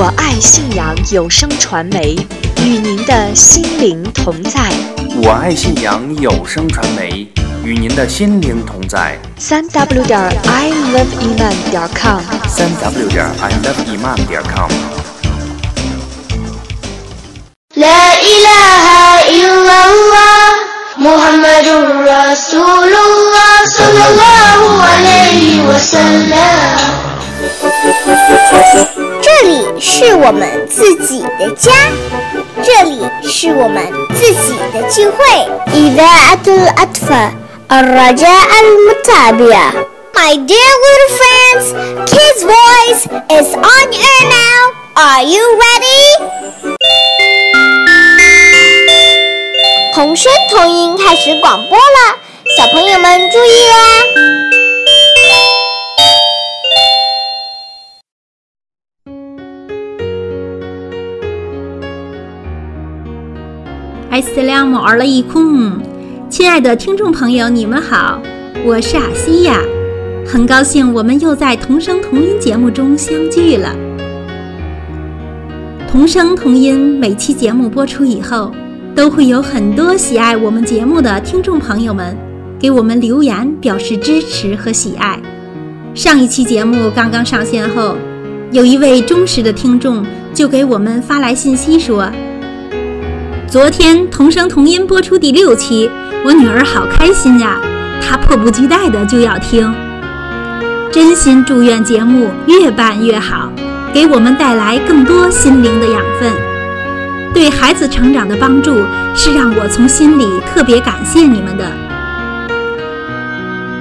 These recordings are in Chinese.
我爱信阳有声传媒，与您的心灵同在。我爱信阳有声传媒，与您的心灵同在。三 w 点 i love iman 点 com。三 w 点 i love iman 点 com。La ilaha illallah Muhammadur Rasulullah وسلم 这里是我们自己的家，这里是我们自己的聚会。إذاعة الأطفال الرجاء المتابعة My dear little friends, Kids Voice is on air now. Are you ready? 童声童音开始广播了，小朋友们注意啦！ Assalamu alaikum，亲爱的听众朋友，你们好，我是阿西亚，很高兴我们又在同声同音节目中相聚了。同声同音每期节目播出以后，都会有很多喜爱我们节目的听众朋友们给我们留言表示支持和喜爱。上一期节目刚刚上线后，有一位忠实的听众就给我们发来信息说。昨天童声童音播出第六期，我女儿好开心呀，她迫不及待的就要听。真心祝愿节目越办越好，给我们带来更多心灵的养分。对孩子成长的帮助是让我从心里特别感谢你们的。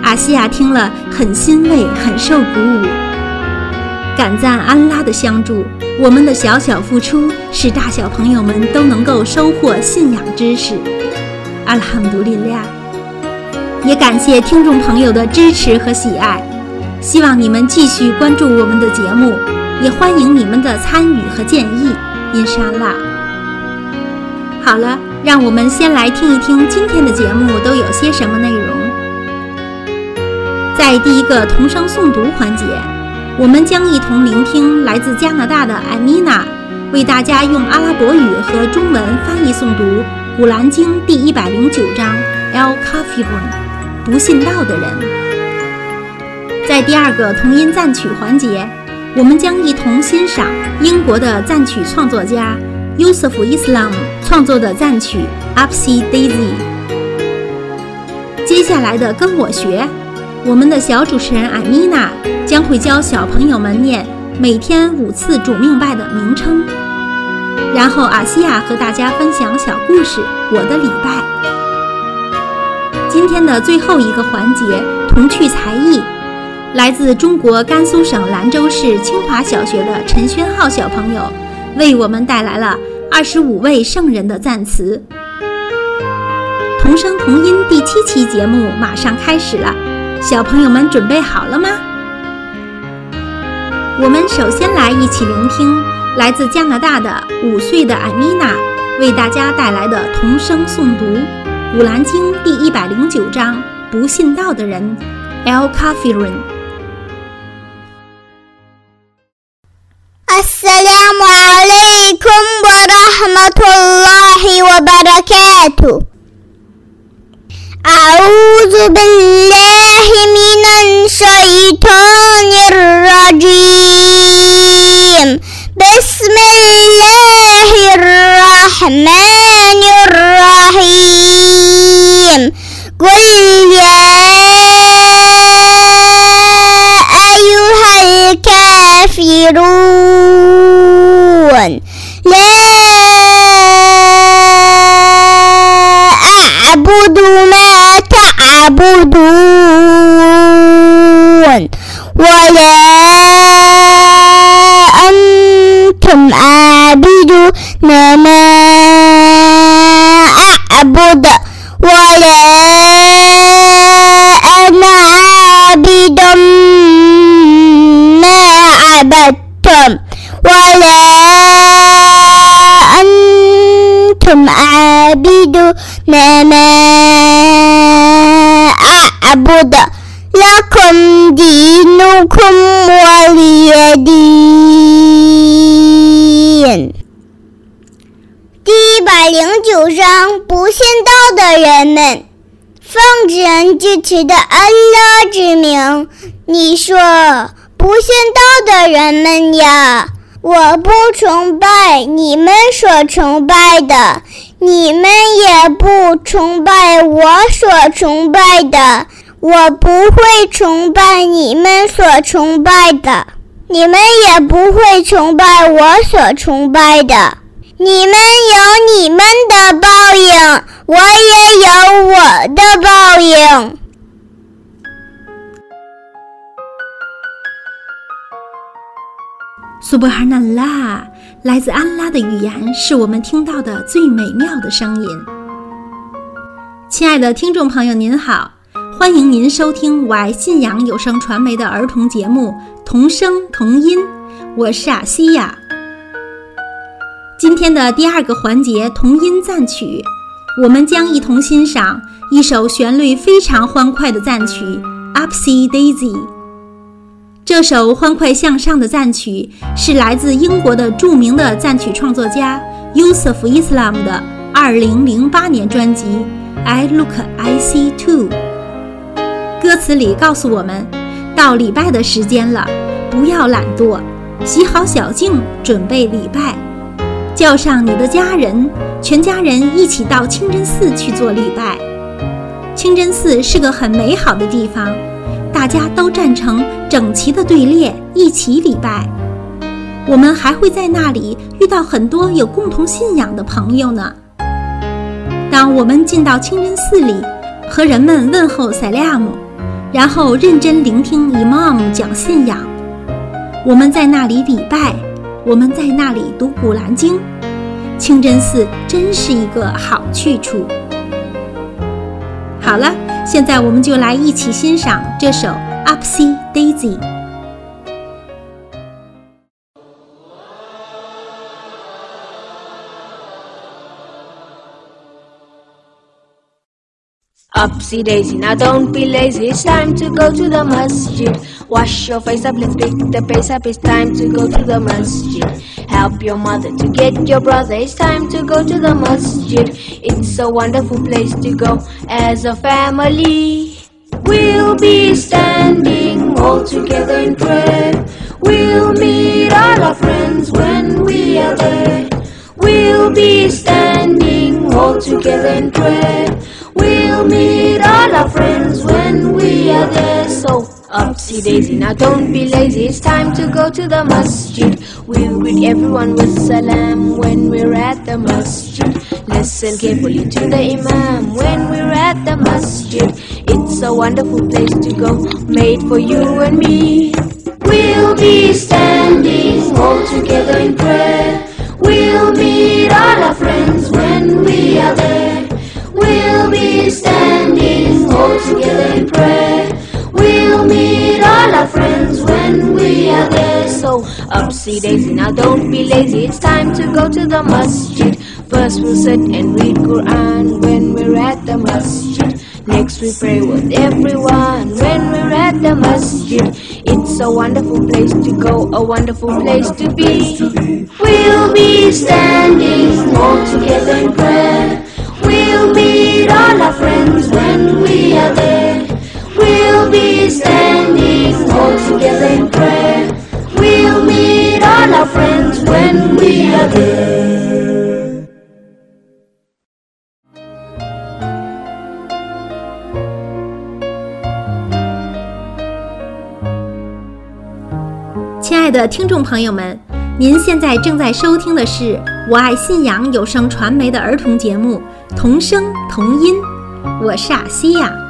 阿西亚听了很欣慰，很受鼓舞。感赞安拉的相助，我们的小小付出使大小朋友们都能够收获信仰知识。阿拉罕独利亚，也感谢听众朋友的支持和喜爱，希望你们继续关注我们的节目，也欢迎你们的参与和建议。因沙拉。好了，让我们先来听一听今天的节目都有些什么内容。在第一个童声诵读环节。我们将一同聆听来自加拿大的艾米娜为大家用阿拉伯语和中文翻译诵读《古兰经》第一百零九章 El Kafirun，不信道的人。在第二个同音赞曲环节，我们将一同欣赏英国的赞曲创作家 Yusuf Islam 创作的赞曲《Upsy Daisy》。接下来的跟我学。我们的小主持人艾米娜将会教小朋友们念每天五次主命拜的名称，然后阿西亚和大家分享小故事《我的礼拜》。今天的最后一个环节童趣才艺，来自中国甘肃省兰州市清华小学的陈轩浩小朋友为我们带来了二十五位圣人的赞词。童声童音第七期节目马上开始了。小朋友们准备好了吗？我们首先来一起聆听来自加拿大的五岁的艾米娜为大家带来的童声诵读《古兰经》第一百零九章《不信道的人》El Kafirun。 السلام عليكم ورحمة الله وبركاته أعوذ بالله من الشيطان الرجيم. بسم الله الرحمن الرحيم. قل يا أيها الكافرون 让不信道的人们奉人具体的安乐之名，你说不信道的人们呀，我不崇拜你们所崇拜的，你们也不崇拜我所崇拜的，我不会崇拜你们所崇拜的，你们也不会崇拜我所崇拜的。你们有你们的报应，我也有我的报应。苏布哈纳拉，来自安拉的语言是我们听到的最美妙的声音。亲爱的听众朋友，您好，欢迎您收听我爱信仰有声传媒的儿童节目《童声童音》，我是阿西亚。今天的第二个环节童音赞曲，我们将一同欣赏一首旋律非常欢快的赞曲《Upsy Daisy》。这首欢快向上的赞曲是来自英国的著名的赞曲创作家 Yusuf Islam 的2008年专辑《I Look I See Too》。歌词里告诉我们，到礼拜的时间了，不要懒惰，洗好小镜，准备礼拜。叫上你的家人，全家人一起到清真寺去做礼拜。清真寺是个很美好的地方，大家都站成整齐的队列，一起礼拜。我们还会在那里遇到很多有共同信仰的朋友呢。当我们进到清真寺里，和人们问候塞利亚姆，然后认真聆听伊玛目讲信仰。我们在那里礼拜。我们在那里读《古兰经》，清真寺真是一个好去处。好了，现在我们就来一起欣赏这首《Upsy Daisy》。Upsy daisy, now don't be lazy. It's time to go to the masjid. Wash your face up, let's pick the pace up. It's time to go to the masjid. Help your mother to get your brother. It's time to go to the masjid. It's a wonderful place to go as a family. We'll be standing all together in prayer. We'll meet all our friends when we are there. We'll be standing all together in prayer. We'll meet all our friends when we are there. So, upsy daisy, now don't be lazy. It's time to go to the masjid. We'll greet everyone with salam when we're at the masjid. Listen carefully to the imam when we're at the masjid. It's a wonderful place to go, made for you and me. We'll be standing all together in prayer. We'll meet all our friends when we are there. We'll be standing all together in prayer. Our friends when we are there. So, upsy daisy, now don't be lazy. It's time to go to the masjid. First we'll sit and read Quran when we're at the masjid. Next we pray with everyone when we're at the masjid. It's a wonderful place to go, a wonderful place to be. We'll be standing all together in prayer. We'll meet all our friends when we are there. We'll be standing all together in prayer. We'll meet all our friends when we are there. 亲爱的听众朋友们，您现在正在收听的是我爱信仰有声传媒的儿童节目《童声童音》，我是阿西亚。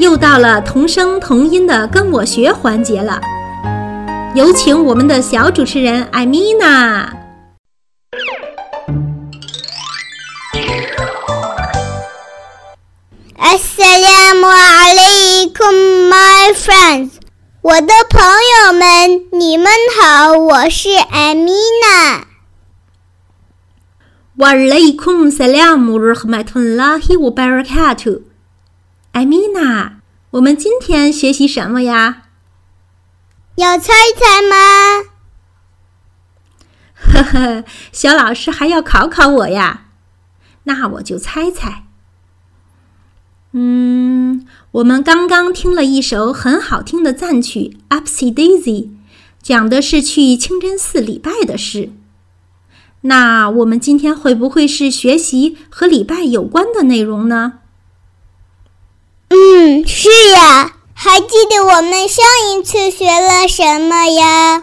又到了同声同音的跟我学环节了，有请我们的小主持人艾米娜。Assalamu alaikum, my friends，我的朋友们，你们好，我是艾米娜。wa alaikum salam rahmatullahi wa barakatuh。艾米娜，我们今天学习什么呀？要猜猜吗？呵呵呵，小老师还要考考我呀？那我就猜猜。嗯，我们刚刚听了一首很好听的赞曲《Upsy Daisy》，讲的是去清真寺礼拜的事。那我们今天会不会是学习和礼拜有关的内容呢？嗯，是呀。还记得我们上一次学了什么呀？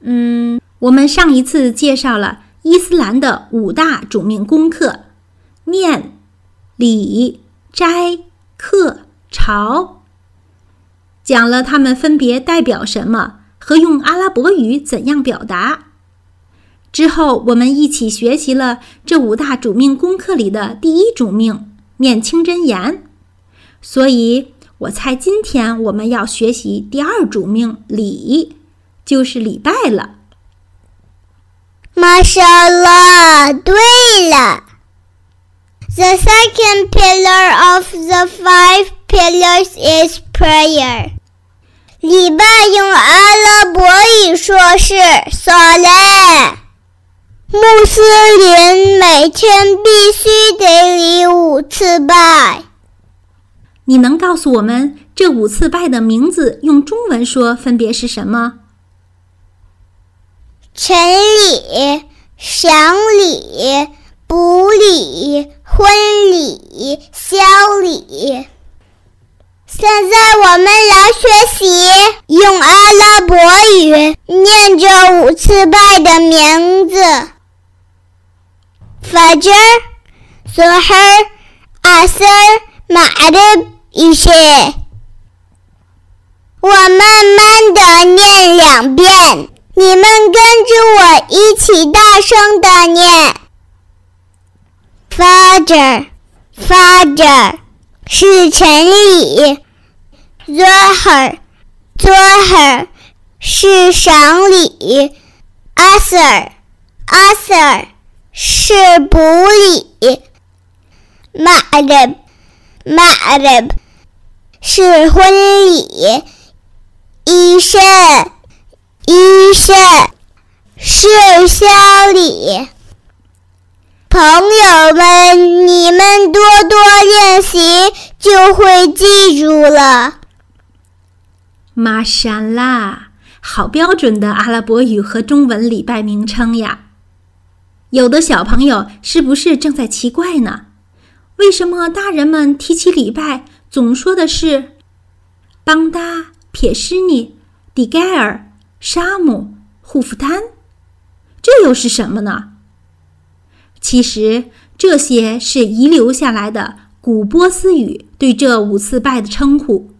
嗯，我们上一次介绍了伊斯兰的五大主命功课：念、礼、斋、课、朝，讲了它们分别代表什么和用阿拉伯语怎样表达。之后，我们一起学习了这五大主命功课里的第一主命——念清真言。所以，我猜今天我们要学习第二主命礼，就是礼拜了。马莎拉，对了，The second pillar of the five pillars is prayer。礼拜用阿拉伯语说是 “salat”。穆斯林每天必须得礼五次拜。你能告诉我们这五次拜的名字用中文说分别是什么？晨礼、祥礼、补礼、婚礼、宵礼。现在我们来学习用阿拉伯语念这五次拜的名字 Father，Rohr，Arthur，Maarib，Ish。我慢慢的念两遍，你们跟着我一起大声的念。Father，Father，是城里；Rohr，Rohr，是城里；Arthur，Arthur。是补礼，Maghrib，Maghrib。是婚礼，医生，医生是乡礼。朋友们，你们多多练习，就会记住了。玛莎拉，好标准的阿拉伯语和中文礼拜名称呀！有的小朋友是不是正在奇怪呢？为什么大人们提起礼拜？总说的是邦达、撇施尼、迪盖尔、沙姆、护夫丹，这又是什么呢？其实这些是遗留下来的古波斯语对这五次拜的称呼。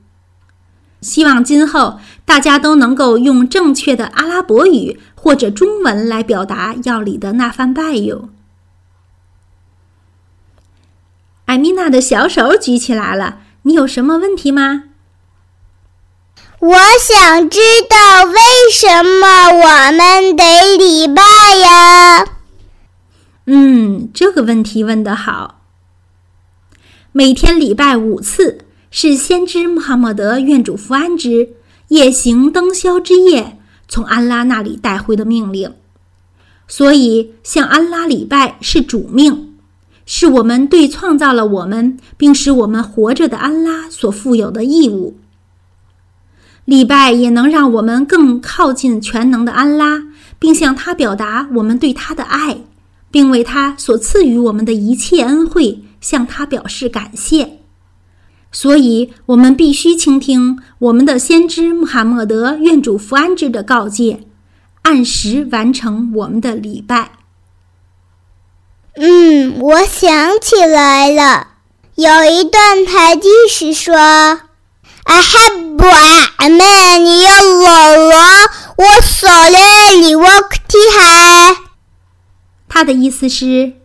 希望今后大家都能够用正确的阿拉伯语或者中文来表达要礼的那番拜哟。艾米娜的小手举起来了。你有什么问题吗？我想知道为什么我们得礼拜呀？嗯，这个问题问得好。每天礼拜五次是先知穆罕默德愿主福安之夜行灯宵之夜从安拉那里带回的命令，所以向安拉礼拜是主命。是我们对创造了我们并使我们活着的安拉所负有的义务。礼拜也能让我们更靠近全能的安拉，并向他表达我们对他的爱，并为他所赐予我们的一切恩惠向他表示感谢。所以我们必须倾听我们的先知穆罕默德愿主福安之的告诫按时完成我们的礼拜。嗯我想起来了有一段台记是说 i have a man in your lawn 我说了你 work t ha 的意思是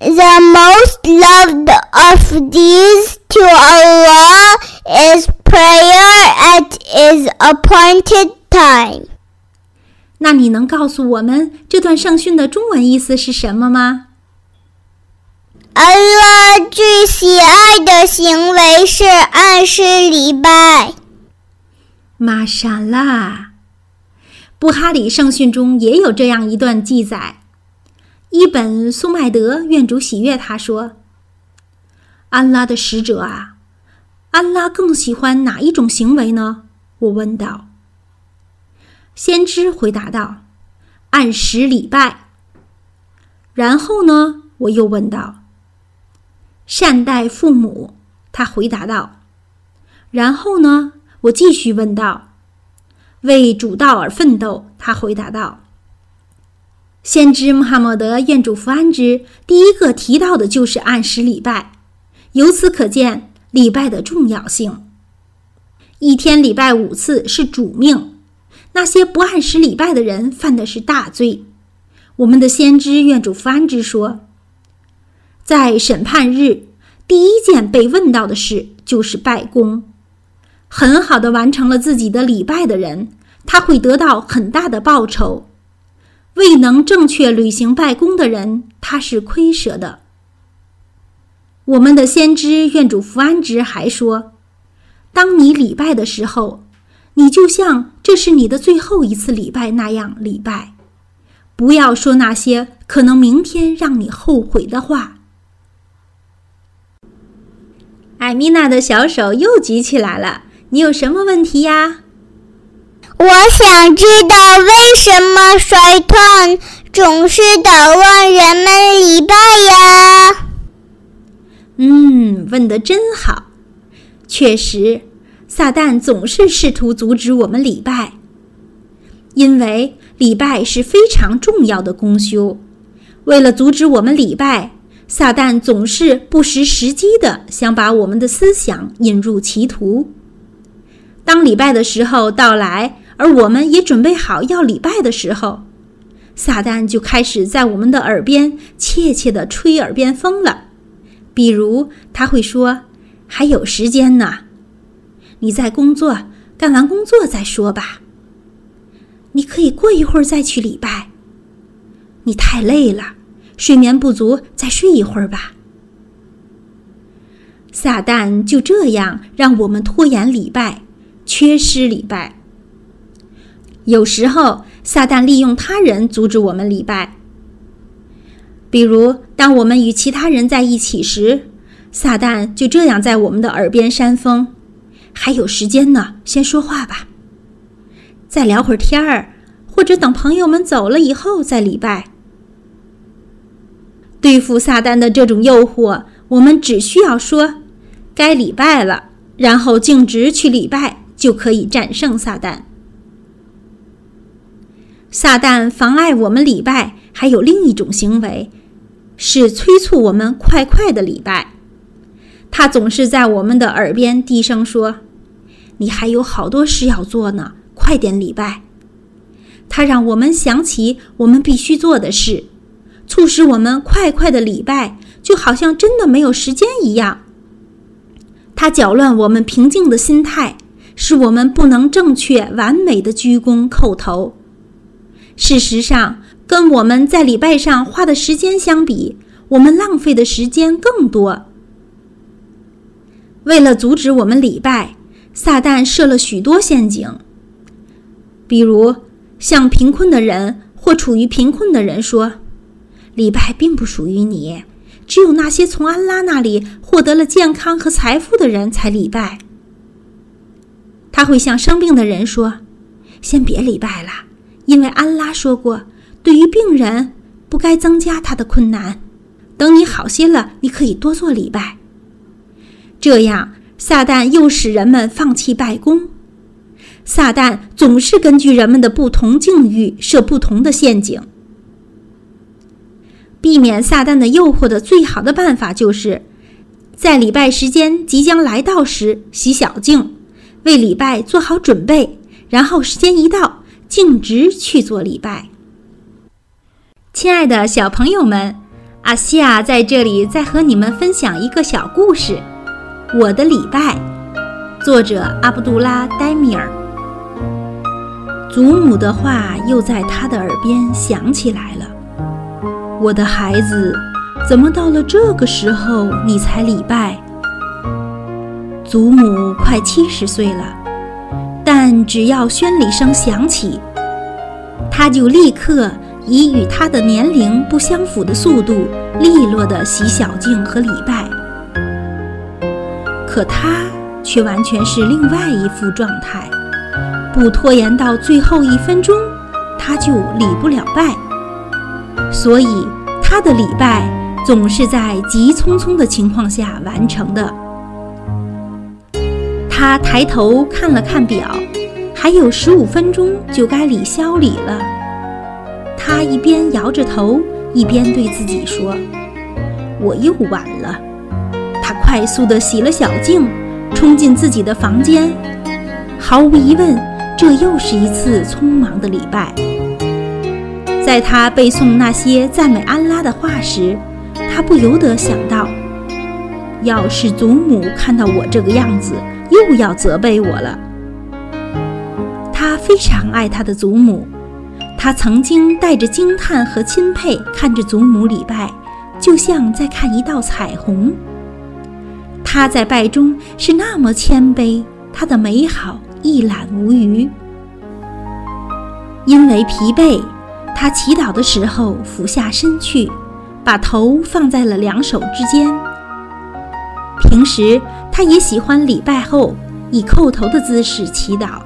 ：“The most loved of these to Allah is prayer at His appointed time。”那你能告诉我们这段圣训的中文意思是什么吗？阿拉最喜爱的行为是按时礼拜。玛莎拉，布哈里圣训中也有这样一段记载：伊本·苏麦德愿主喜悦他说：“安拉的使者啊，安拉更喜欢哪一种行为呢？”我问道。先知回答道：“按时礼拜。”然后呢？我又问道：“善待父母。”他回答道：“然后呢？”我继续问道：“为主道而奋斗。”他回答道：“先知穆罕默德愿主福安之，第一个提到的就是按时礼拜。由此可见礼拜的重要性。一天礼拜五次是主命，那些不按时礼拜的人犯的是大罪。我们的先知愿主福安之说，在审判日，第一件被问到的事就是拜功。很好的完成了自己的礼拜的人，他会得到很大的报酬；未能正确履行拜功的人，他是亏舍的。我们的先知愿主福安之还说，当你礼拜的时候，你就像这是你的最后一次礼拜那样礼拜，不要说那些可能明天让你后悔的话。艾米娜的小手又举起来了。你有什么问题呀？我想知道为什么衰团总是捣乱人们礼拜呀？嗯，问的真好。确实，撒旦总是试图阻止我们礼拜，因为礼拜是非常重要的功修。为了阻止我们礼拜，撒旦总是不失时机的想把我们的思想引入歧途。当礼拜的时候到来，而我们也准备好要礼拜的时候，撒旦就开始在我们的耳边怯怯地吹耳边风了。比如，他会说：“还有时间呢，你在工作，干完工作再说吧。你可以过一会儿再去礼拜。你太累了，睡眠不足，再睡一会儿吧。”撒旦就这样让我们拖延礼拜。缺失礼拜。有时候，撒旦利用他人阻止我们礼拜。比如，当我们与其他人在一起时，撒旦就这样在我们的耳边煽风：“还有时间呢，先说话吧。再聊会儿天儿，或者等朋友们走了以后再礼拜。”对付撒旦的这种诱惑，我们只需要说：“该礼拜了”，然后径直去礼拜。就可以战胜撒旦。撒旦妨碍我们礼拜，还有另一种行为，是催促我们快快的礼拜。他总是在我们的耳边低声说：“你还有好多事要做呢，快点礼拜。”他让我们想起我们必须做的事，促使我们快快的礼拜，就好像真的没有时间一样。他搅乱我们平静的心态。使我们不能正确完美的鞠躬叩头。事实上，跟我们在礼拜上花的时间相比，我们浪费的时间更多。为了阻止我们礼拜，撒旦设了许多陷阱。比如，向贫困的人或处于贫困的人说：“礼拜并不属于你，只有那些从安拉那里获得了健康和财富的人才礼拜。”他会向生病的人说：“先别礼拜了，因为安拉说过，对于病人不该增加他的困难。等你好些了，你可以多做礼拜。”这样，撒旦又使人们放弃拜功。撒旦总是根据人们的不同境遇设不同的陷阱。避免撒旦的诱惑的最好的办法，就是在礼拜时间即将来到时洗小净。为礼拜做好准备，然后时间一到，径直去做礼拜。亲爱的小朋友们，阿西亚在这里再和你们分享一个小故事，《我的礼拜》，作者阿卜杜拉·戴米尔。祖母的话又在他的耳边响起来了：“我的孩子，怎么到了这个时候你才礼拜？”祖母快七十岁了，但只要宣礼声响起，他就立刻以与他的年龄不相符的速度，利落地洗小径和礼拜。可他却完全是另外一副状态，不拖延到最后一分钟，他就礼不了拜。所以他的礼拜总是在急匆匆的情况下完成的。他抬头看了看表，还有十五分钟就该礼消礼了。他一边摇着头，一边对自己说：“我又晚了。”他快速地洗了小净，冲进自己的房间。毫无疑问，这又是一次匆忙的礼拜。在他背诵那些赞美安拉的话时，他不由得想到：要是祖母看到我这个样子，又要责备我了。他非常爱他的祖母，他曾经带着惊叹和钦佩看着祖母礼拜，就像在看一道彩虹。他在拜中是那么谦卑，他的美好一览无余。因为疲惫，他祈祷的时候俯下身去，把头放在了两手之间。平时。他也喜欢礼拜后以叩头的姿势祈祷。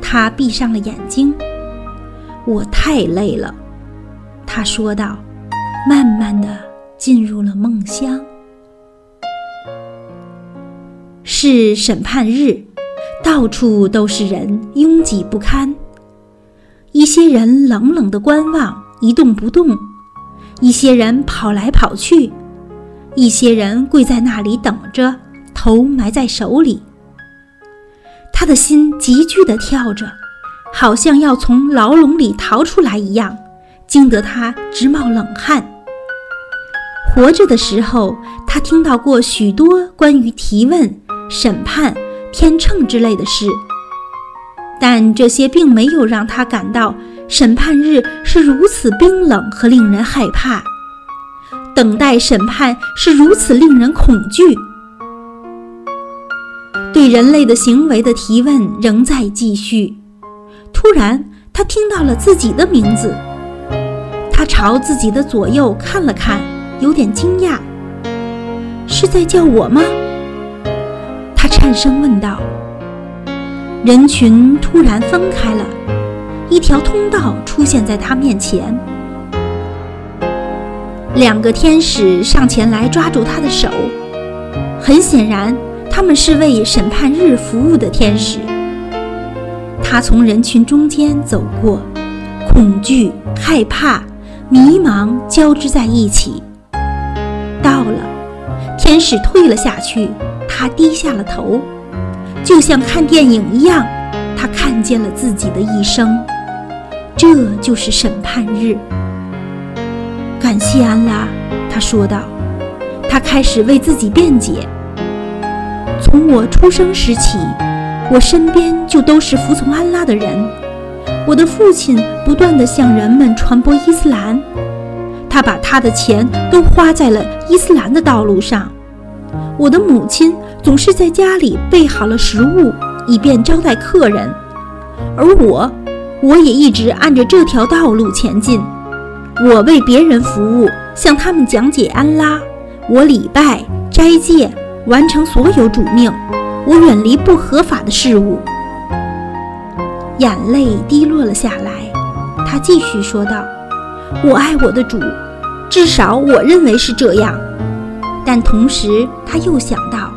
他闭上了眼睛。我太累了，他说道，慢慢的进入了梦乡。是审判日，到处都是人，拥挤不堪。一些人冷冷的观望，一动不动；一些人跑来跑去；一些人跪在那里等着。头埋在手里，他的心急剧地跳着，好像要从牢笼里逃出来一样，惊得他直冒冷汗。活着的时候，他听到过许多关于提问、审判、天秤之类的事，但这些并没有让他感到审判日是如此冰冷和令人害怕，等待审判是如此令人恐惧。对人类的行为的提问仍在继续。突然，他听到了自己的名字。他朝自己的左右看了看，有点惊讶：“是在叫我吗？”他颤声问道。人群突然分开了，一条通道出现在他面前。两个天使上前来抓住他的手，很显然。他们是为审判日服务的天使。他从人群中间走过，恐惧、害怕、迷茫交织在一起。到了，天使退了下去，他低下了头，就像看电影一样，他看见了自己的一生。这就是审判日。感谢安拉，他说道。他开始为自己辩解。从我出生时起，我身边就都是服从安拉的人。我的父亲不断地向人们传播伊斯兰，他把他的钱都花在了伊斯兰的道路上。我的母亲总是在家里备好了食物，以便招待客人，而我，我也一直按着这条道路前进。我为别人服务，向他们讲解安拉，我礼拜、斋戒。完成所有主命，我远离不合法的事物。眼泪滴落了下来，他继续说道：“我爱我的主，至少我认为是这样。但同时，他又想到，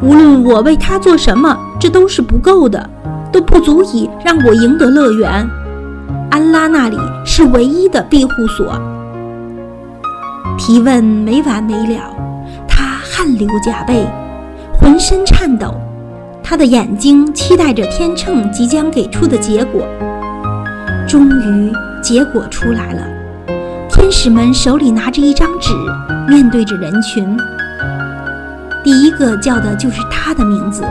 无论我为他做什么，这都是不够的，都不足以让我赢得乐园。安拉那里是唯一的庇护所。”提问没完没了。他汗流浃背，浑身颤抖，他的眼睛期待着天秤即将给出的结果。终于，结果出来了。天使们手里拿着一张纸，面对着人群。第一个叫的就是他的名字，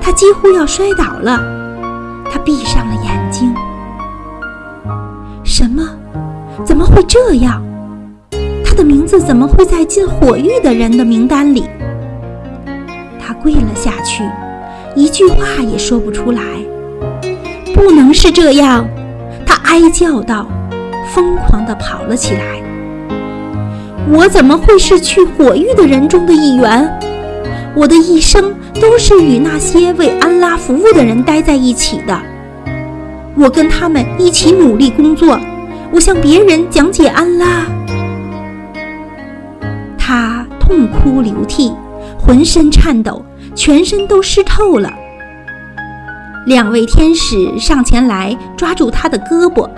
他几乎要摔倒了。他闭上了眼睛。什么？怎么会这样？他的名字怎么会在进火狱的人的名单里？他跪了下去，一句话也说不出来。不能是这样，他哀叫道，疯狂地跑了起来。我怎么会是去火狱的人中的一员？我的一生都是与那些为安拉服务的人待在一起的。我跟他们一起努力工作，我向别人讲解安拉。他痛哭流涕，浑身颤抖，全身都湿透了。两位天使上前来抓住他的胳膊，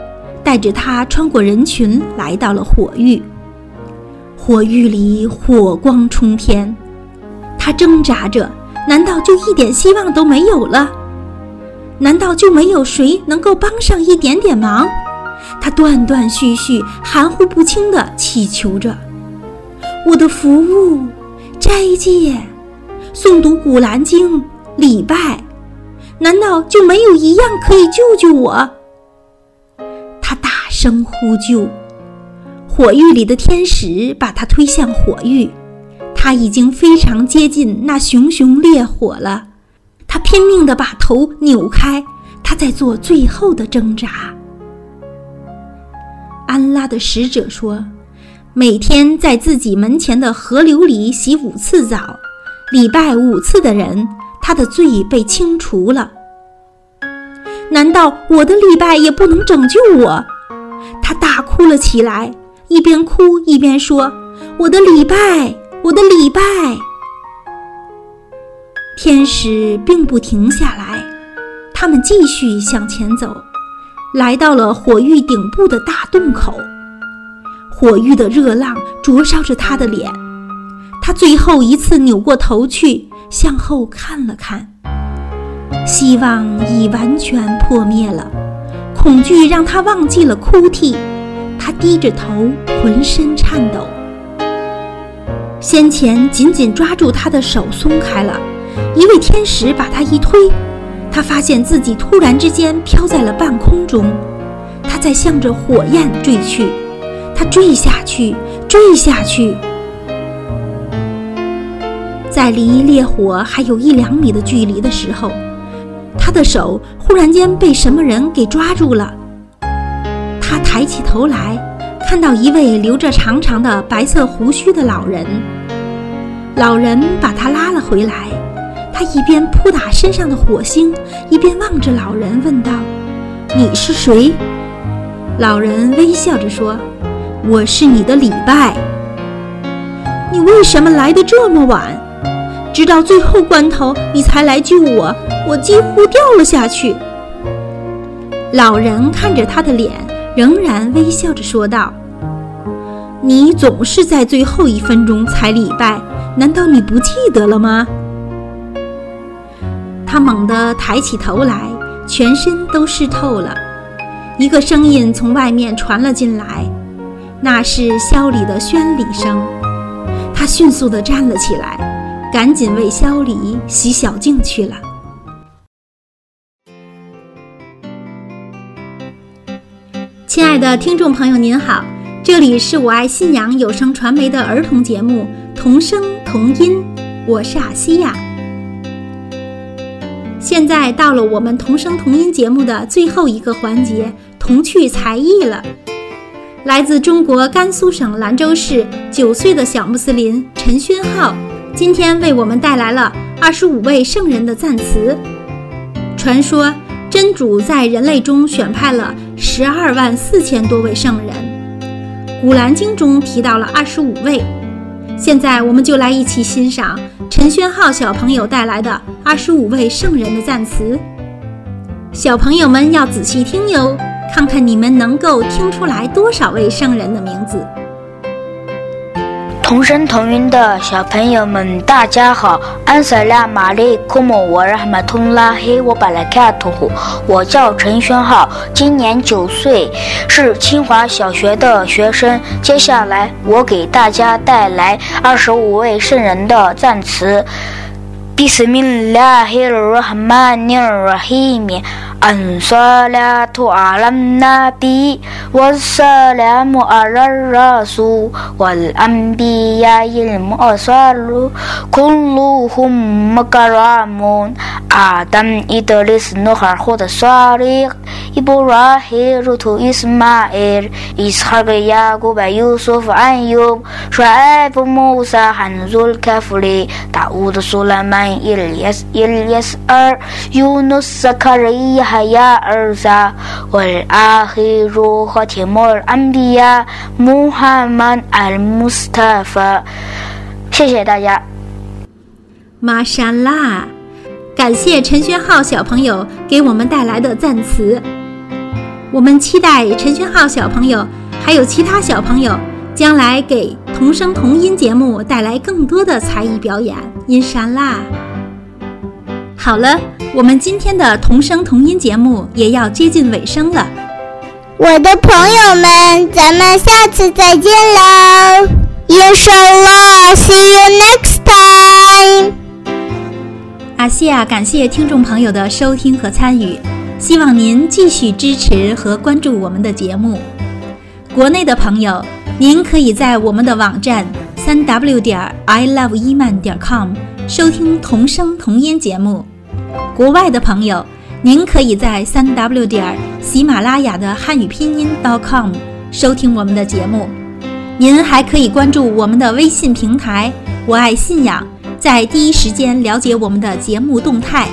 带着他穿过人群，来到了火狱。火狱里火光冲天，他挣扎着，难道就一点希望都没有了？难道就没有谁能够帮上一点点忙？他断断续续、含糊不清地祈求着：“我的服务、斋戒、诵读古兰经、礼拜。”难道就没有一样可以救救我？他大声呼救，火狱里的天使把他推向火狱，他已经非常接近那熊熊烈火了。拼命地把头扭开，他在做最后的挣扎。安拉的使者说：“每天在自己门前的河流里洗五次澡，礼拜五次的人。”他的罪被清除了，难道我的礼拜也不能拯救我？他大哭了起来，一边哭一边说：“我的礼拜，我的礼拜。”天使并不停下来，他们继续向前走，来到了火狱顶部的大洞口。火狱的热浪灼烧着他的脸，他最后一次扭过头去。向后看了看，希望已完全破灭了，恐惧让他忘记了哭泣。他低着头，浑身颤抖。先前紧紧抓住他的手松开了，一位天使把他一推，他发现自己突然之间飘在了半空中。他在向着火焰坠去，他坠下去，坠下去。在离烈火还有一两米的距离的时候，他的手忽然间被什么人给抓住了。他抬起头来，看到一位留着长长的白色胡须的老人。老人把他拉了回来，他一边扑打身上的火星，一边望着老人问道：“你是谁？”老人微笑着说：“我是你的礼拜。你为什么来的这么晚？”直到最后关头，你才来救我，我几乎掉了下去。老人看着他的脸，仍然微笑着说道：“你总是在最后一分钟才礼拜，难道你不记得了吗？”他猛地抬起头来，全身都湿透了。一个声音从外面传了进来，那是萧礼的宣礼声。他迅速地站了起来。赶紧为萧里洗小净去了。亲爱的听众朋友，您好，这里是我爱信仰有声传媒的儿童节目《童声童音》，我是阿西亚。现在到了我们童声童音节目的最后一个环节——童趣才艺了。来自中国甘肃省兰州市九岁的小穆斯林陈勋浩。今天为我们带来了二十五位圣人的赞词。传说真主在人类中选派了十二万四千多位圣人，《古兰经》中提到了二十五位。现在我们就来一起欣赏陈轩浩小朋友带来的二十五位圣人的赞词。小朋友们要仔细听哟，看看你们能够听出来多少位圣人的名字。同声同音的小朋友们，大家好！安塞拉玛丽库姆沃拉马通拉黑我巴拉卡图虎，我叫陈轩浩，今年九岁，是清华小学的学生。接下来，我给大家带来二十五位圣人的赞词。بسم الله الرحمن الرحيم الصلاة على النبي والسلام على الرسول والأنبياء المرسل كلهم مكرمون آدم إدريس نوح هود صالح إبراهيم لوط إسماعيل إسحاق يعقوب يوسف أيوب شعيب موسى حنزو الكفري داود سليمان ilias ilias Ar, you nussa karihayya aursaw 我是阿黑如何听墨尔安比亚木汉曼阿拉姆斯特谢谢大家。玛莎拉感谢陈轩浩小朋友给我们带来的赞词。我们期待陈轩浩小朋友还有其他小朋友将来给童声童音节目带来更多的才艺表演。因莎拉。好了，我们今天的童声童音节目也要接近尾声了。我的朋友们，咱们下次再见喽！Inshallah，see you next time。阿西亚感谢听众朋友的收听和参与，希望您继续支持和关注我们的节目。国内的朋友，您可以在我们的网站三 w 点 i love 伊曼点 com 收听童声童音节目。国外的朋友，您可以在三 w 点喜马拉雅的汉语拼音 dot .com 收听我们的节目。您还可以关注我们的微信平台“我爱信仰”，在第一时间了解我们的节目动态。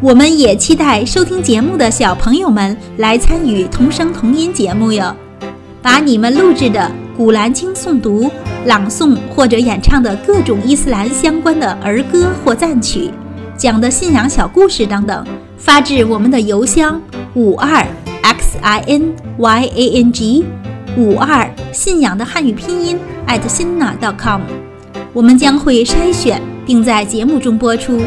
我们也期待收听节目的小朋友们来参与童声童音节目哟，把你们录制的《古兰经》诵读、朗诵或者演唱的各种伊斯兰相关的儿歌或赞曲。讲的信仰小故事等等，发至我们的邮箱五二 x i n y a n g 五二信仰的汉语拼音 at 新 a .com，我们将会筛选并在节目中播出。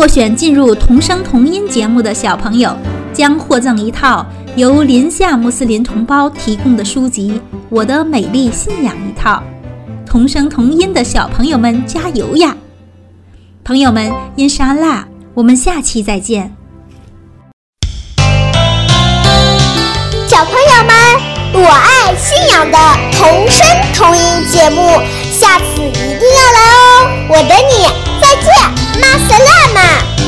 获选进入童声童音节目的小朋友，将获赠一套由林夏穆斯林同胞提供的书籍《我的美丽信仰》一套。童声童音的小朋友们，加油呀！朋友们，因沙拉，我们下期再见。小朋友们，我爱信仰的童声童音节目，下次一定要来哦！我等你，再见，马斯拉玛。